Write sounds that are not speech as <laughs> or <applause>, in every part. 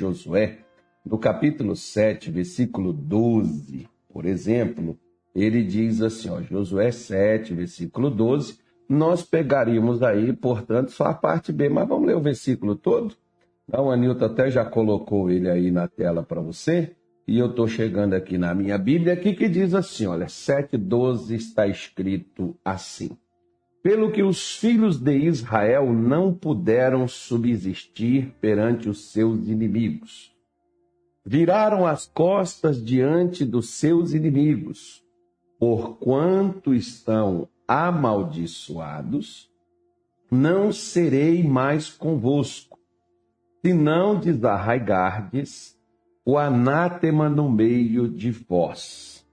Josué, no capítulo 7, versículo 12, por exemplo, ele diz assim, ó, Josué 7, versículo 12, nós pegaríamos aí, portanto, só a parte B, mas vamos ler o versículo todo? O Anilton até já colocou ele aí na tela para você, e eu estou chegando aqui na minha Bíblia, aqui que diz assim, olha, 7,12 está escrito assim. Pelo que os filhos de Israel não puderam subsistir perante os seus inimigos. Viraram as costas diante dos seus inimigos, porquanto estão amaldiçoados, não serei mais convosco, se não desarraigardes o anátema no meio de vós.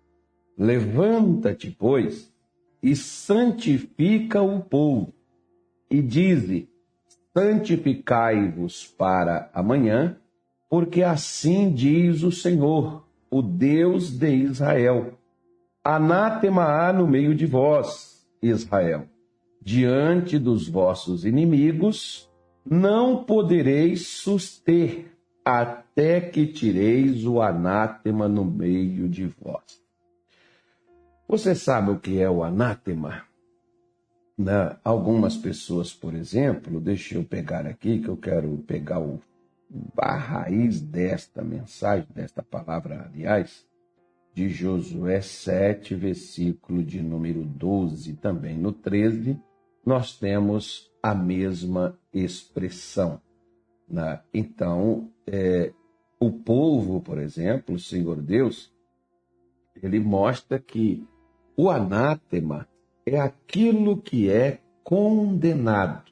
Levanta-te, pois, e santifica o povo, e dize: santificai-vos para amanhã, porque assim diz o Senhor, o Deus de Israel. Anátema há no meio de vós, Israel. Diante dos vossos inimigos não podereis suster até que tireis o anátema no meio de vós. Você sabe o que é o anátema? Né? Algumas pessoas, por exemplo, deixa eu pegar aqui, que eu quero pegar o, a raiz desta mensagem, desta palavra, aliás de Josué 7, versículo de número 12, também no 13, nós temos a mesma expressão. Né? Então, é, o povo, por exemplo, o Senhor Deus, ele mostra que o anátema é aquilo que é condenado.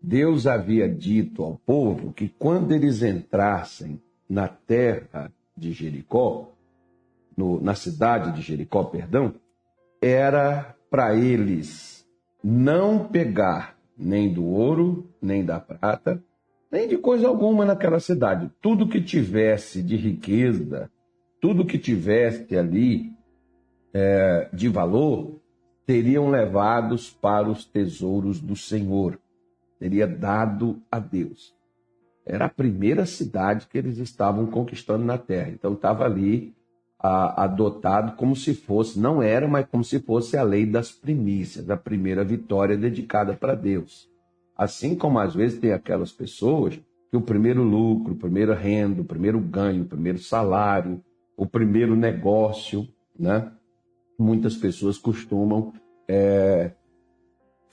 Deus havia dito ao povo que quando eles entrassem na terra de Jericó, no, na cidade de Jericó, perdão, era para eles não pegar nem do ouro, nem da prata, nem de coisa alguma naquela cidade. Tudo que tivesse de riqueza, tudo que tivesse ali é, de valor, seriam levados para os tesouros do Senhor. Seria dado a Deus. Era a primeira cidade que eles estavam conquistando na terra. Então estava ali a, adotado como se fosse, não era, mas como se fosse a lei das primícias, a primeira vitória dedicada para Deus. Assim como às vezes tem aquelas pessoas que o primeiro lucro, o primeiro renda, o primeiro ganho, o primeiro salário, o primeiro negócio, né? Muitas pessoas costumam é,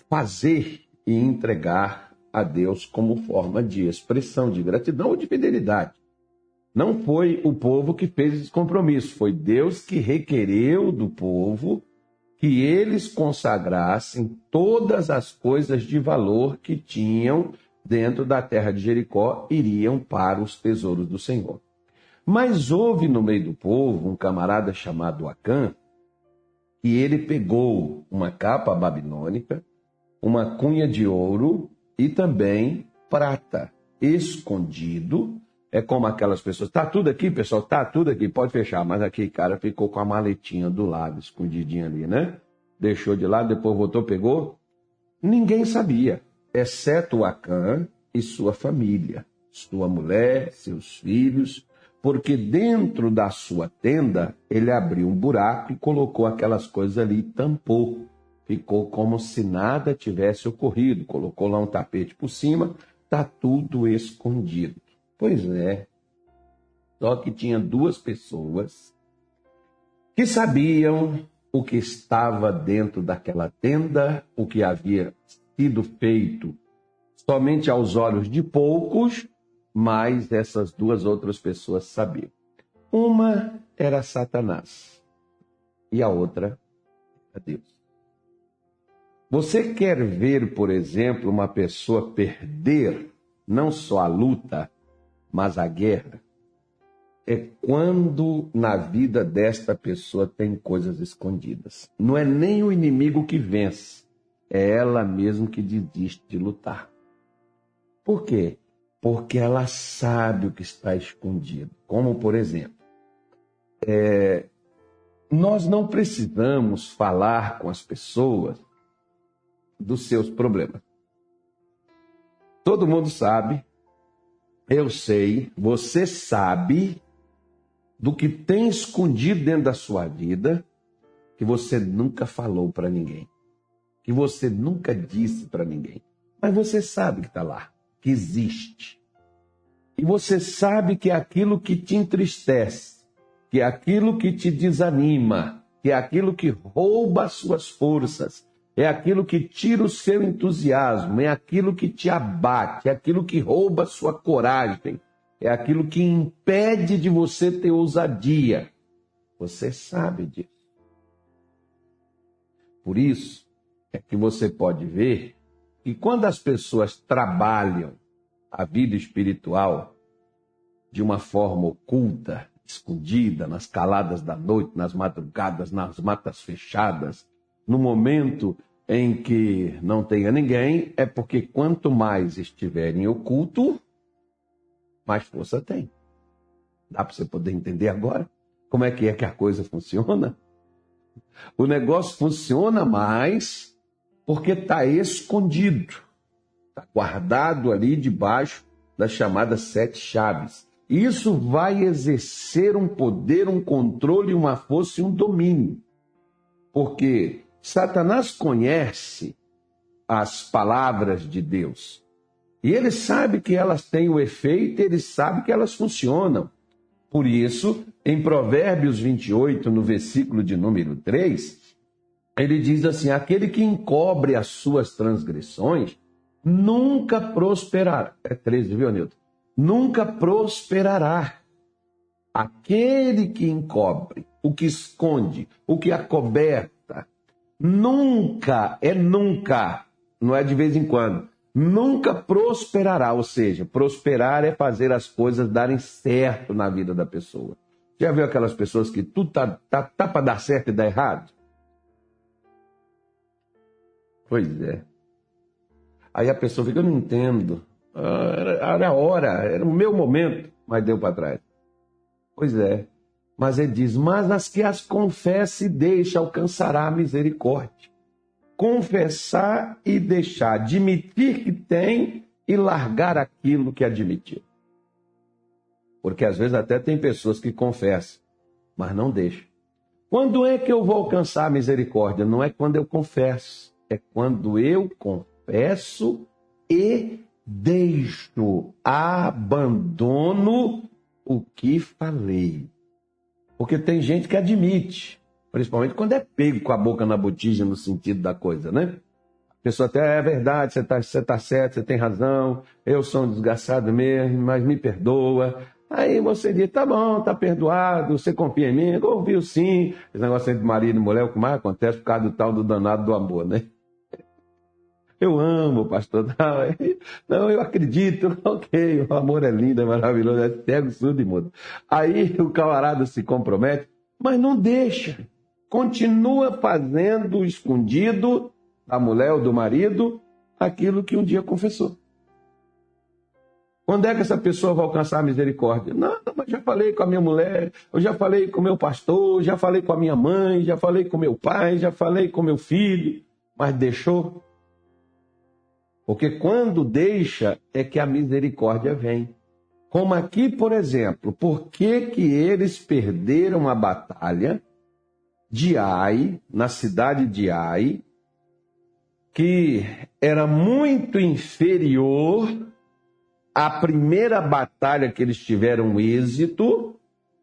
fazer e entregar a Deus como forma de expressão de gratidão ou de fidelidade. Não foi o povo que fez esse compromisso, foi Deus que requereu do povo que eles consagrassem todas as coisas de valor que tinham dentro da terra de Jericó iriam para os tesouros do Senhor. Mas houve no meio do povo um camarada chamado Acã, e ele pegou uma capa babilônica, uma cunha de ouro e também prata escondido é como aquelas pessoas. Tá tudo aqui, pessoal? Tá tudo aqui, pode fechar. Mas aqui, cara, ficou com a maletinha do lado, escondidinha ali, né? Deixou de lado, depois voltou, pegou. Ninguém sabia, exceto Acã e sua família, sua mulher, seus filhos, porque dentro da sua tenda ele abriu um buraco e colocou aquelas coisas ali e tampou. Ficou como se nada tivesse ocorrido. Colocou lá um tapete por cima, tá tudo escondido. Pois é. Só que tinha duas pessoas que sabiam o que estava dentro daquela tenda, o que havia sido feito somente aos olhos de poucos, mas essas duas outras pessoas sabiam. Uma era Satanás e a outra era Deus. Você quer ver, por exemplo, uma pessoa perder não só a luta, mas a guerra é quando na vida desta pessoa tem coisas escondidas. Não é nem o inimigo que vence, é ela mesmo que desiste de lutar. Por quê? Porque ela sabe o que está escondido. Como, por exemplo, é, nós não precisamos falar com as pessoas dos seus problemas. Todo mundo sabe eu sei, você sabe do que tem escondido dentro da sua vida que você nunca falou para ninguém, que você nunca disse para ninguém, mas você sabe que está lá, que existe. E você sabe que é aquilo que te entristece, que é aquilo que te desanima, que é aquilo que rouba as suas forças, é aquilo que tira o seu entusiasmo, é aquilo que te abate, é aquilo que rouba a sua coragem, é aquilo que impede de você ter ousadia. Você sabe disso. Por isso é que você pode ver que quando as pessoas trabalham a vida espiritual de uma forma oculta, escondida, nas caladas da noite, nas madrugadas, nas matas fechadas, no momento em que não tenha ninguém, é porque quanto mais estiverem oculto, mais força tem. Dá para você poder entender agora como é que é que a coisa funciona? O negócio funciona mais porque está escondido, está guardado ali debaixo das chamadas sete chaves. Isso vai exercer um poder, um controle, uma força e um domínio. Porque Satanás conhece as palavras de Deus. E ele sabe que elas têm o efeito, ele sabe que elas funcionam. Por isso, em Provérbios 28, no versículo de número 3, ele diz assim: Aquele que encobre as suas transgressões nunca prosperará. É 13, viu, Nilton? Nunca prosperará. Aquele que encobre, o que esconde, o que acoberta, nunca, é nunca, não é de vez em quando, nunca prosperará. Ou seja, prosperar é fazer as coisas darem certo na vida da pessoa. Já viu aquelas pessoas que tudo tá, tá, tá para dar certo e dar errado? Pois é. Aí a pessoa fica, eu não entendo. Ah, era, a hora, era o meu momento, mas deu para trás. Pois é. Mas ele diz: Mas as que as confessa e deixa alcançará a misericórdia. Confessar e deixar, admitir que tem e largar aquilo que admitiu. Porque às vezes até tem pessoas que confessam, mas não deixam. Quando é que eu vou alcançar a misericórdia? Não é quando eu confesso, é quando eu confesso e deixo, abandono o que falei. Porque tem gente que admite, principalmente quando é pego com a boca na botija no sentido da coisa, né? A pessoa até é verdade, você está você tá certo, você tem razão, eu sou um desgraçado mesmo, mas me perdoa. Aí você diz, tá bom, tá perdoado, você confia em mim, ouviu sim. Esse negócio entre marido e mulher, o que mais acontece por causa do tal do danado do amor, né? Eu amo, pastor. <laughs> Não, eu acredito. <laughs> Ok, o amor é lindo, é maravilhoso, é cego, surdo e mudo. Aí o camarada se compromete, mas não deixa. Continua fazendo escondido da mulher ou do marido aquilo que um dia confessou. Quando é que essa pessoa vai alcançar a misericórdia? Não, mas já falei com a minha mulher, eu já falei com o meu pastor, já falei com a minha mãe, já falei com meu pai, já falei com meu filho, mas deixou. Porque quando deixa é que a misericórdia vem. Como aqui, por exemplo, por que, que eles perderam a batalha de Ai, na cidade de Ai, que era muito inferior à primeira batalha que eles tiveram êxito,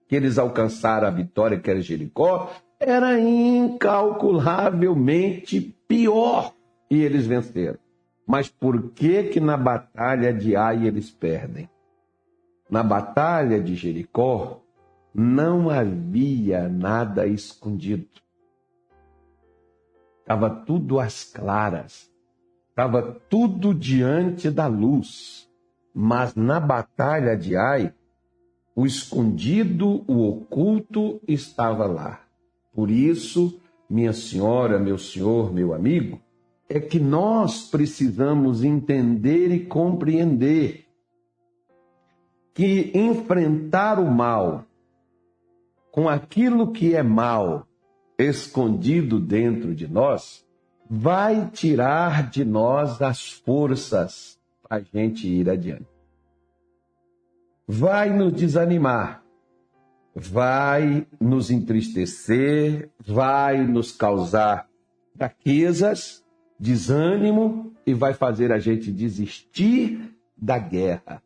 que eles alcançaram a vitória, que era Jericó, era incalculavelmente pior e eles venceram. Mas por que que na batalha de Ai eles perdem? Na batalha de Jericó não havia nada escondido. Estava tudo às claras. Estava tudo diante da luz. Mas na batalha de Ai, o escondido, o oculto estava lá. Por isso, minha senhora, meu senhor, meu amigo, é que nós precisamos entender e compreender que enfrentar o mal com aquilo que é mal escondido dentro de nós vai tirar de nós as forças para a gente ir adiante. vai nos desanimar, vai nos entristecer, vai nos causar fraquezas, desânimo e vai fazer a gente desistir da guerra,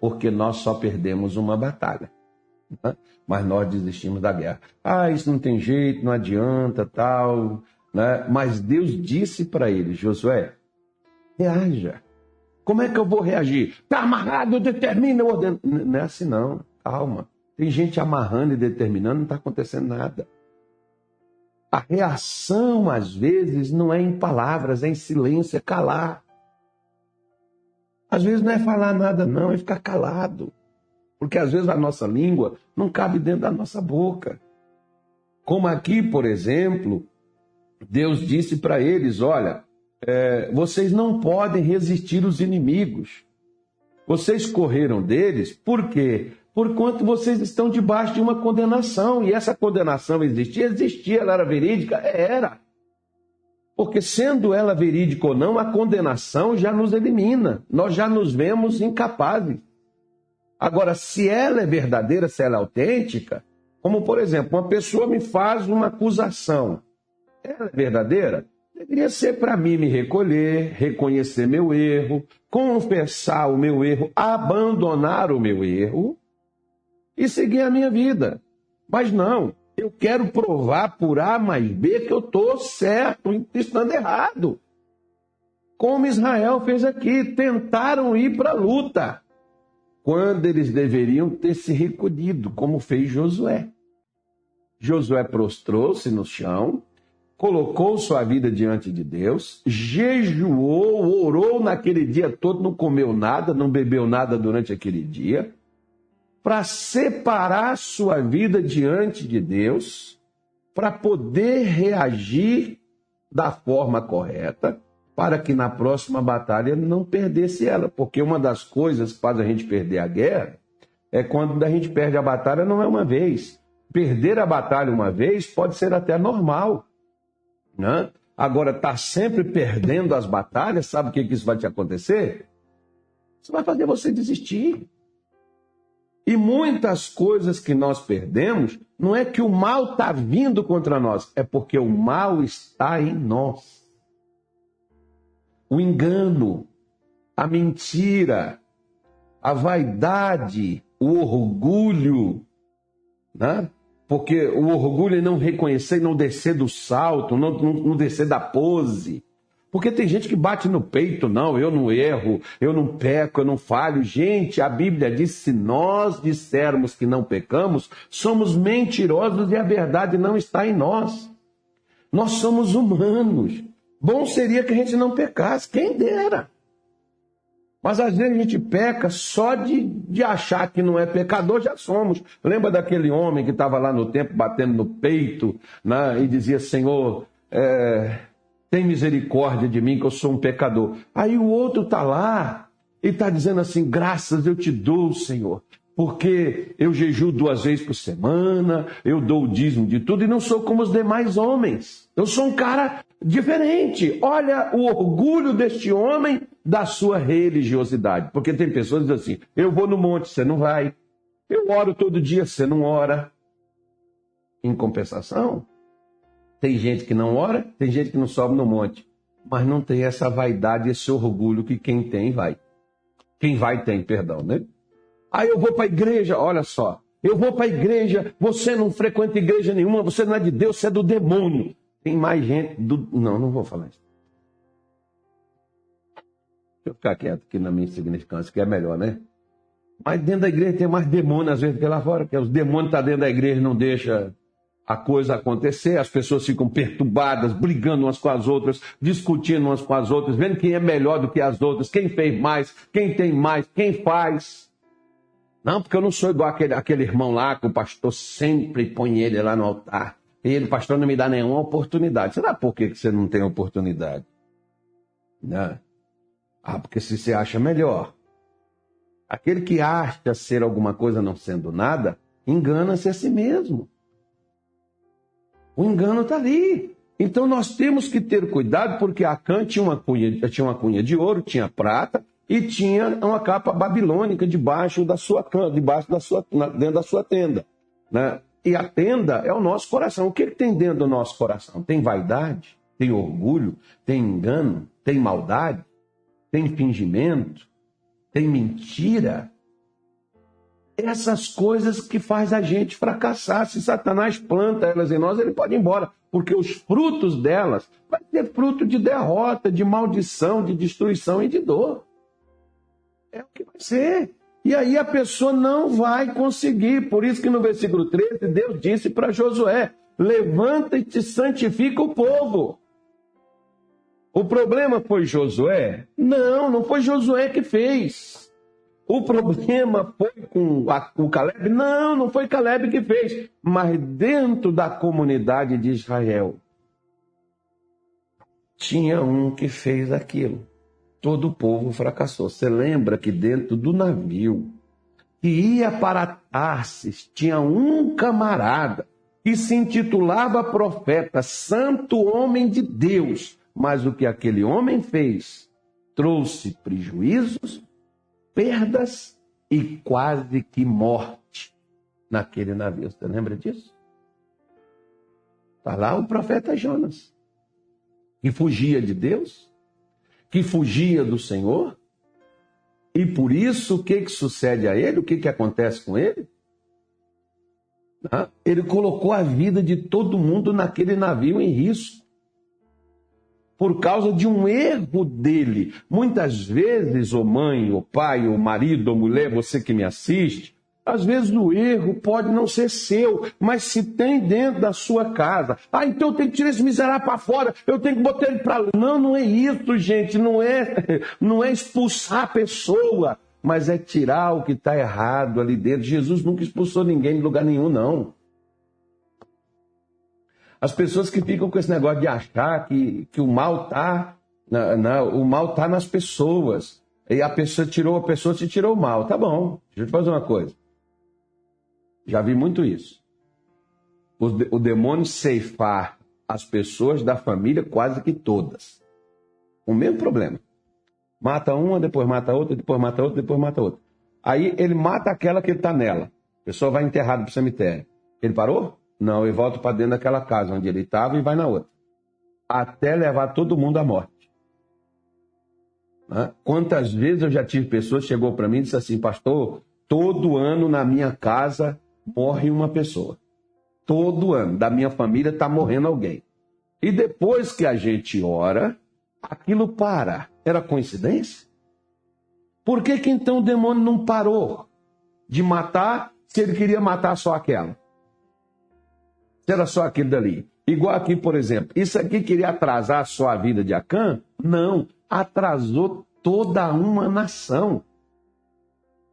porque nós só perdemos uma batalha. Né? Mas nós desistimos da guerra. Ah, isso não tem jeito, não adianta, tal. Né? Mas Deus disse para ele, Josué, reaja. Como é que eu vou reagir? Está amarrado, determina, ordeno. Não é assim não, calma. Tem gente amarrando e determinando, não está acontecendo nada. A reação, às vezes, não é em palavras, é em silêncio, é calar. Às vezes não é falar nada, não, é ficar calado. Porque às vezes a nossa língua não cabe dentro da nossa boca. Como aqui, por exemplo, Deus disse para eles: olha, é, vocês não podem resistir os inimigos. Vocês correram deles, por quê? Porquanto vocês estão debaixo de uma condenação. E essa condenação existia? Existia, ela era verídica? Era. Porque sendo ela verídica ou não, a condenação já nos elimina. Nós já nos vemos incapazes. Agora, se ela é verdadeira, se ela é autêntica, como por exemplo, uma pessoa me faz uma acusação. Ela é verdadeira? Deveria ser para mim me recolher, reconhecer meu erro, confessar o meu erro, abandonar o meu erro e seguir a minha vida. Mas não, eu quero provar por A mais B que eu estou certo, estando errado. Como Israel fez aqui, tentaram ir para a luta, quando eles deveriam ter se recolhido, como fez Josué. Josué prostrou-se no chão, colocou sua vida diante de Deus, jejuou, orou naquele dia todo, não comeu nada, não bebeu nada durante aquele dia, para separar sua vida diante de Deus, para poder reagir da forma correta, para que na próxima batalha não perdesse ela, porque uma das coisas que faz a gente perder a guerra é quando a gente perde a batalha não é uma vez. Perder a batalha uma vez pode ser até normal. Né? Agora, está sempre perdendo as batalhas, sabe o que, que isso vai te acontecer? Isso vai fazer você desistir. E muitas coisas que nós perdemos, não é que o mal está vindo contra nós, é porque o mal está em nós. O engano, a mentira, a vaidade, o orgulho, né? Porque o orgulho é não reconhecer não descer do salto, não, não, não descer da pose. Porque tem gente que bate no peito, não, eu não erro, eu não peco, eu não falho. Gente, a Bíblia diz: se nós dissermos que não pecamos, somos mentirosos e a verdade não está em nós. Nós somos humanos. Bom seria que a gente não pecasse, quem dera. Mas às vezes a gente peca só de, de achar que não é pecador, já somos. Lembra daquele homem que estava lá no templo batendo no peito né, e dizia: Senhor, é, tem misericórdia de mim, que eu sou um pecador. Aí o outro está lá e está dizendo assim: Graças eu te dou, Senhor, porque eu jejuo duas vezes por semana, eu dou o dízimo de tudo e não sou como os demais homens. Eu sou um cara diferente. Olha o orgulho deste homem da sua religiosidade. Porque tem pessoas que dizem assim: eu vou no monte, você não vai. Eu oro todo dia, você não ora. Em compensação, tem gente que não ora, tem gente que não sobe no monte. Mas não tem essa vaidade, esse orgulho que quem tem vai. Quem vai tem, perdão, né? Aí eu vou para a igreja, olha só. Eu vou para a igreja, você não frequenta igreja nenhuma, você não é de Deus, você é do demônio. Tem mais gente do. Não, não vou falar isso. Deixa eu ficar quieto aqui na minha insignificância, que é melhor, né? Mas dentro da igreja tem mais demônio às vezes que lá fora, que os demônios estão tá dentro da igreja não deixa a coisa acontecer, as pessoas ficam perturbadas, brigando umas com as outras, discutindo umas com as outras, vendo quem é melhor do que as outras, quem fez mais, quem tem mais, quem faz. Não, porque eu não sou igual aquele, aquele irmão lá que o pastor sempre põe ele lá no altar. E ele, pastor, não me dá nenhuma oportunidade. Será por que você não tem oportunidade? Né? Ah, porque se você acha melhor. Aquele que acha ser alguma coisa não sendo nada, engana-se a si mesmo. O engano está ali. Então nós temos que ter cuidado, porque Acã tinha uma cunha, tinha uma cunha de ouro, tinha prata, e tinha uma capa babilônica debaixo da sua debaixo da sua, dentro da sua tenda. Né? E a tenda é o nosso coração. O que, que tem dentro do nosso coração? Tem vaidade, tem orgulho, tem engano, tem maldade, tem fingimento, tem mentira. Essas coisas que faz a gente fracassar. Se Satanás planta elas em nós, ele pode ir embora. Porque os frutos delas vai ser fruto de derrota, de maldição, de destruição e de dor. É o que vai ser. E aí a pessoa não vai conseguir. Por isso que no versículo 13, Deus disse para Josué: levanta e te santifica o povo. O problema foi Josué? Não, não foi Josué que fez. O problema foi com o Caleb? Não, não foi Caleb que fez. Mas dentro da comunidade de Israel, tinha um que fez aquilo. Todo o povo fracassou. Você lembra que dentro do navio que ia para Tarsis tinha um camarada que se intitulava profeta, santo homem de Deus mas o que aquele homem fez trouxe prejuízos, perdas e quase que morte naquele navio. Você lembra disso? Está lá o profeta Jonas, que fugia de Deus, que fugia do Senhor, e por isso o que, que sucede a ele? O que, que acontece com ele? Ele colocou a vida de todo mundo naquele navio em risco por causa de um erro dele. Muitas vezes, ô mãe, ô pai, ô marido, ou mulher, você que me assiste, às vezes o erro pode não ser seu, mas se tem dentro da sua casa. Ah, então eu tenho que tirar esse miserável para fora, eu tenho que botar ele para lá. Não, não é isso, gente, não é, <laughs> não é expulsar a pessoa, mas é tirar o que está errado ali dentro. Jesus nunca expulsou ninguém de lugar nenhum, não. As pessoas que ficam com esse negócio de achar que, que o mal está na, na, o mal tá nas pessoas. E a pessoa tirou a pessoa, se tirou o mal. Tá bom, deixa eu te fazer uma coisa. Já vi muito isso. O, o demônio ceifar as pessoas da família, quase que todas. O mesmo problema. Mata uma, depois mata outra, depois mata outra, depois mata outra. Aí ele mata aquela que está nela. A pessoa vai enterrada para o cemitério. Ele parou? Não, ele volta para dentro daquela casa onde ele estava e vai na outra. Até levar todo mundo à morte. Quantas vezes eu já tive pessoas chegou para mim e disse assim, pastor, todo ano na minha casa morre uma pessoa. Todo ano da minha família está morrendo alguém. E depois que a gente ora, aquilo para. Era coincidência? Por que, que então o demônio não parou de matar se ele queria matar só aquela? Era só aquilo dali. Igual aqui, por exemplo, isso aqui queria atrasar só a vida de Acã? Não, atrasou toda uma nação.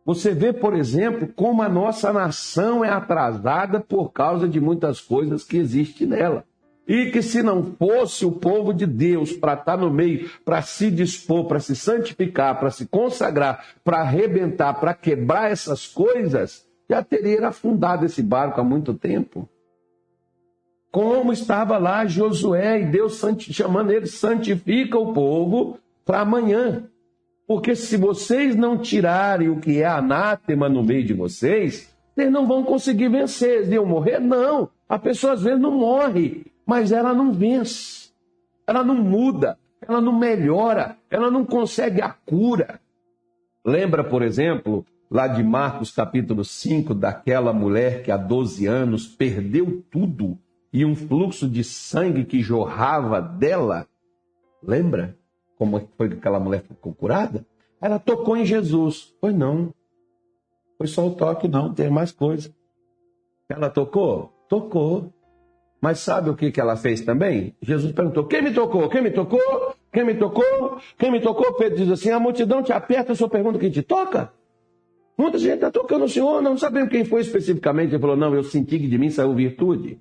Você vê, por exemplo, como a nossa nação é atrasada por causa de muitas coisas que existem nela. E que se não fosse o povo de Deus para estar no meio, para se dispor, para se santificar, para se consagrar, para arrebentar, para quebrar essas coisas, já teria afundado esse barco há muito tempo como estava lá Josué e Deus chamando ele, santifica o povo para amanhã. Porque se vocês não tirarem o que é anátema no meio de vocês, vocês não vão conseguir vencer. Eles iam morrer? Não. A pessoa às vezes não morre, mas ela não vence. Ela não muda, ela não melhora, ela não consegue a cura. Lembra, por exemplo, lá de Marcos capítulo 5, daquela mulher que há 12 anos perdeu tudo e um fluxo de sangue que jorrava dela. Lembra como foi que aquela mulher ficou curada? Ela tocou em Jesus. Foi não. Foi só o toque, não, tem mais coisa. Ela tocou? Tocou. Mas sabe o que, que ela fez também? Jesus perguntou: quem me tocou? Quem me tocou? Quem me tocou? Quem me tocou? Pedro diz assim: a multidão te aperta, o senhor pergunta quem te toca? Muita gente está tocando o senhor, não sabemos quem foi especificamente. Ele falou: não, eu senti que de mim saiu virtude.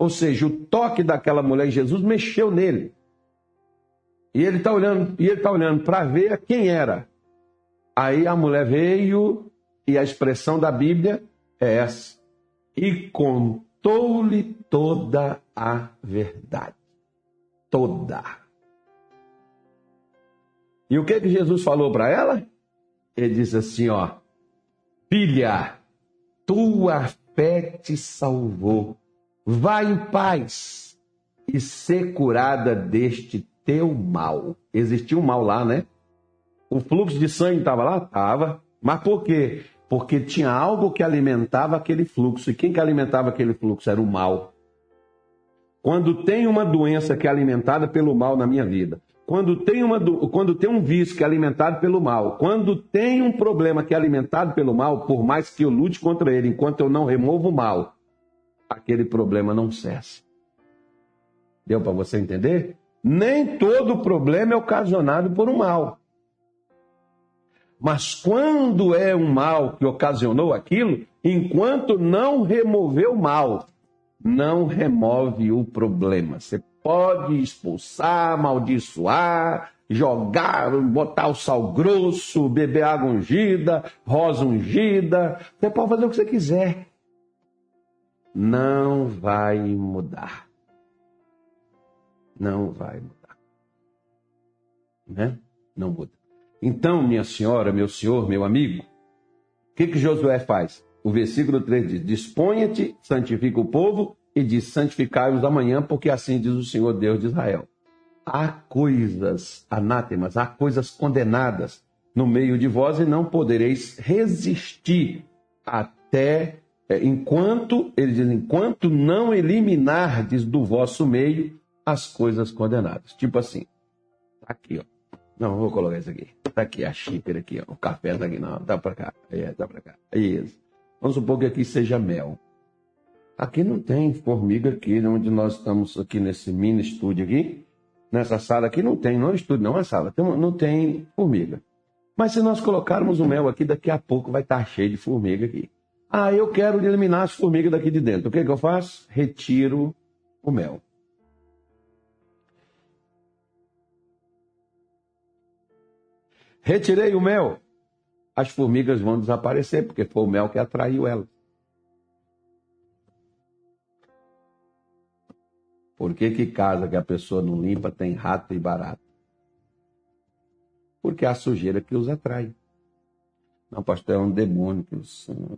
Ou seja, o toque daquela mulher em Jesus mexeu nele. E ele está olhando, e ele está olhando para ver quem era. Aí a mulher veio e a expressão da Bíblia é essa. E contou-lhe toda a verdade. Toda. E o que que Jesus falou para ela? Ele disse assim, ó: Filha, tua fé te salvou. Vá em paz e ser curada deste teu mal. Existia um mal lá, né? O fluxo de sangue estava lá? Estava. Mas por quê? Porque tinha algo que alimentava aquele fluxo. E quem que alimentava aquele fluxo? Era o mal. Quando tem uma doença que é alimentada pelo mal na minha vida, quando tem, uma, quando tem um vício que é alimentado pelo mal, quando tem um problema que é alimentado pelo mal, por mais que eu lute contra ele, enquanto eu não removo o mal, aquele problema não cessa. Deu para você entender? Nem todo problema é ocasionado por um mal. Mas quando é um mal que ocasionou aquilo, enquanto não removeu o mal, não remove o problema. Você pode expulsar, amaldiçoar, jogar, botar o sal grosso, beber água ungida, rosa ungida. Você pode fazer o que você quiser. Não vai mudar. Não vai mudar. Né? Não muda. Então, minha senhora, meu senhor, meu amigo, o que, que Josué faz? O versículo 3 diz: Disponha-te, santifica o povo e diz: Santificai-os amanhã, porque assim diz o Senhor Deus de Israel. Há coisas anátemas, há coisas condenadas no meio de vós e não podereis resistir até é, enquanto, ele diz, enquanto não eliminardes do vosso meio as coisas condenadas. Tipo assim, tá aqui, ó. Não, vou colocar isso aqui. Tá aqui a xícara aqui, ó. O café tá aqui, não, tá para cá. É, tá para cá. Isso. Vamos supor que aqui seja mel. Aqui não tem formiga aqui, onde nós estamos aqui nesse mini estúdio aqui. Nessa sala aqui não tem, não é estúdio, não é sala, tem, não tem formiga. Mas se nós colocarmos o mel aqui, daqui a pouco vai estar cheio de formiga aqui. Ah, eu quero eliminar as formigas daqui de dentro. O que, que eu faço? Retiro o mel. Retirei o mel, as formigas vão desaparecer, porque foi o mel que atraiu elas. Por que, que casa que a pessoa não limpa tem rato e barato? Porque é a sujeira que os atrai. Não, pastor, é um demônio.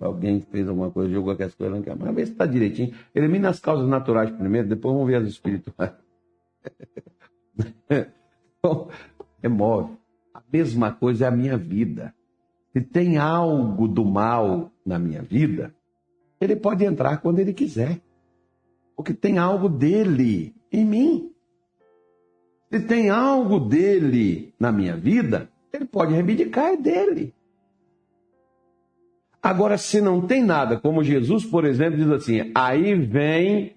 Alguém fez alguma coisa, jogou aquelas coisas lá. Mas vê se está direitinho. Elimina as causas naturais primeiro, depois vamos ver as espirituais. <laughs> remove. A mesma coisa é a minha vida. Se tem algo do mal na minha vida, ele pode entrar quando ele quiser. Porque tem algo dele em mim. Se tem algo dele na minha vida, ele pode reivindicar é dele. Agora, se não tem nada, como Jesus, por exemplo, diz assim: aí vem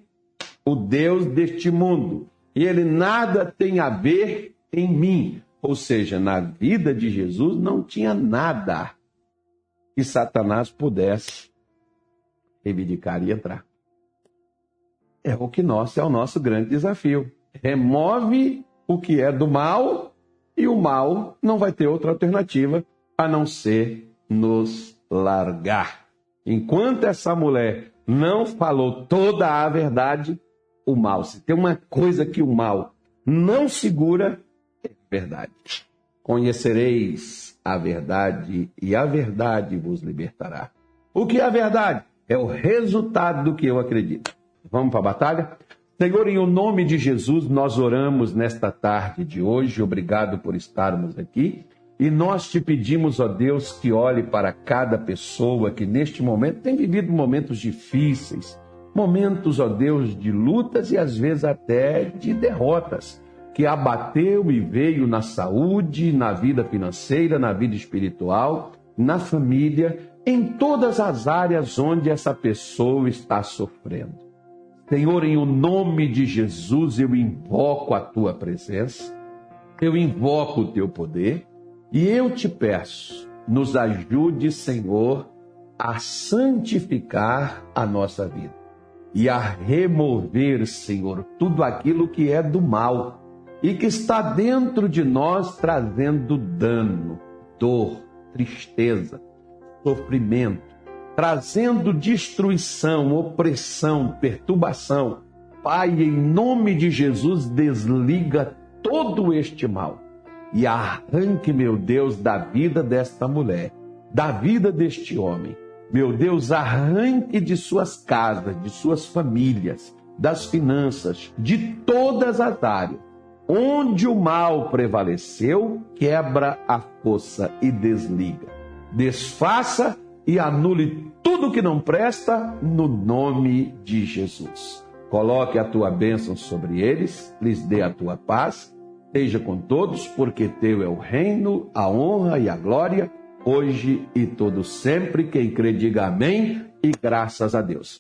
o Deus deste mundo, e ele nada tem a ver em mim. Ou seja, na vida de Jesus não tinha nada que Satanás pudesse reivindicar e entrar. É o que nós é o nosso grande desafio. Remove o que é do mal e o mal não vai ter outra alternativa a não ser nos largar. Enquanto essa mulher não falou toda a verdade, o mal, se tem uma coisa que o mal não segura, verdade. Conhecereis a verdade e a verdade vos libertará. O que é a verdade? É o resultado do que eu acredito. Vamos para a batalha? Senhor, em o nome de Jesus, nós oramos nesta tarde de hoje. Obrigado por estarmos aqui. E nós te pedimos, ó Deus, que olhe para cada pessoa que neste momento tem vivido momentos difíceis, momentos, ó Deus, de lutas e às vezes até de derrotas que abateu e veio na saúde, na vida financeira, na vida espiritual, na família, em todas as áreas onde essa pessoa está sofrendo. Senhor, em o nome de Jesus, eu invoco a tua presença, eu invoco o teu poder e eu te peço, nos ajude, Senhor, a santificar a nossa vida e a remover, Senhor, tudo aquilo que é do mal e que está dentro de nós trazendo dano, dor, tristeza, sofrimento, trazendo destruição, opressão, perturbação. Pai, em nome de Jesus, desliga todo este mal e arranque, meu Deus, da vida desta mulher, da vida deste homem. Meu Deus, arranque de suas casas, de suas famílias, das finanças, de todas as áreas. Onde o mal prevaleceu, quebra a força e desliga. Desfaça e anule tudo que não presta no nome de Jesus. Coloque a tua bênção sobre eles, lhes dê a tua paz. Esteja com todos, porque teu é o reino, a honra e a glória, hoje e todo sempre. Quem crê, diga amém e graças a Deus.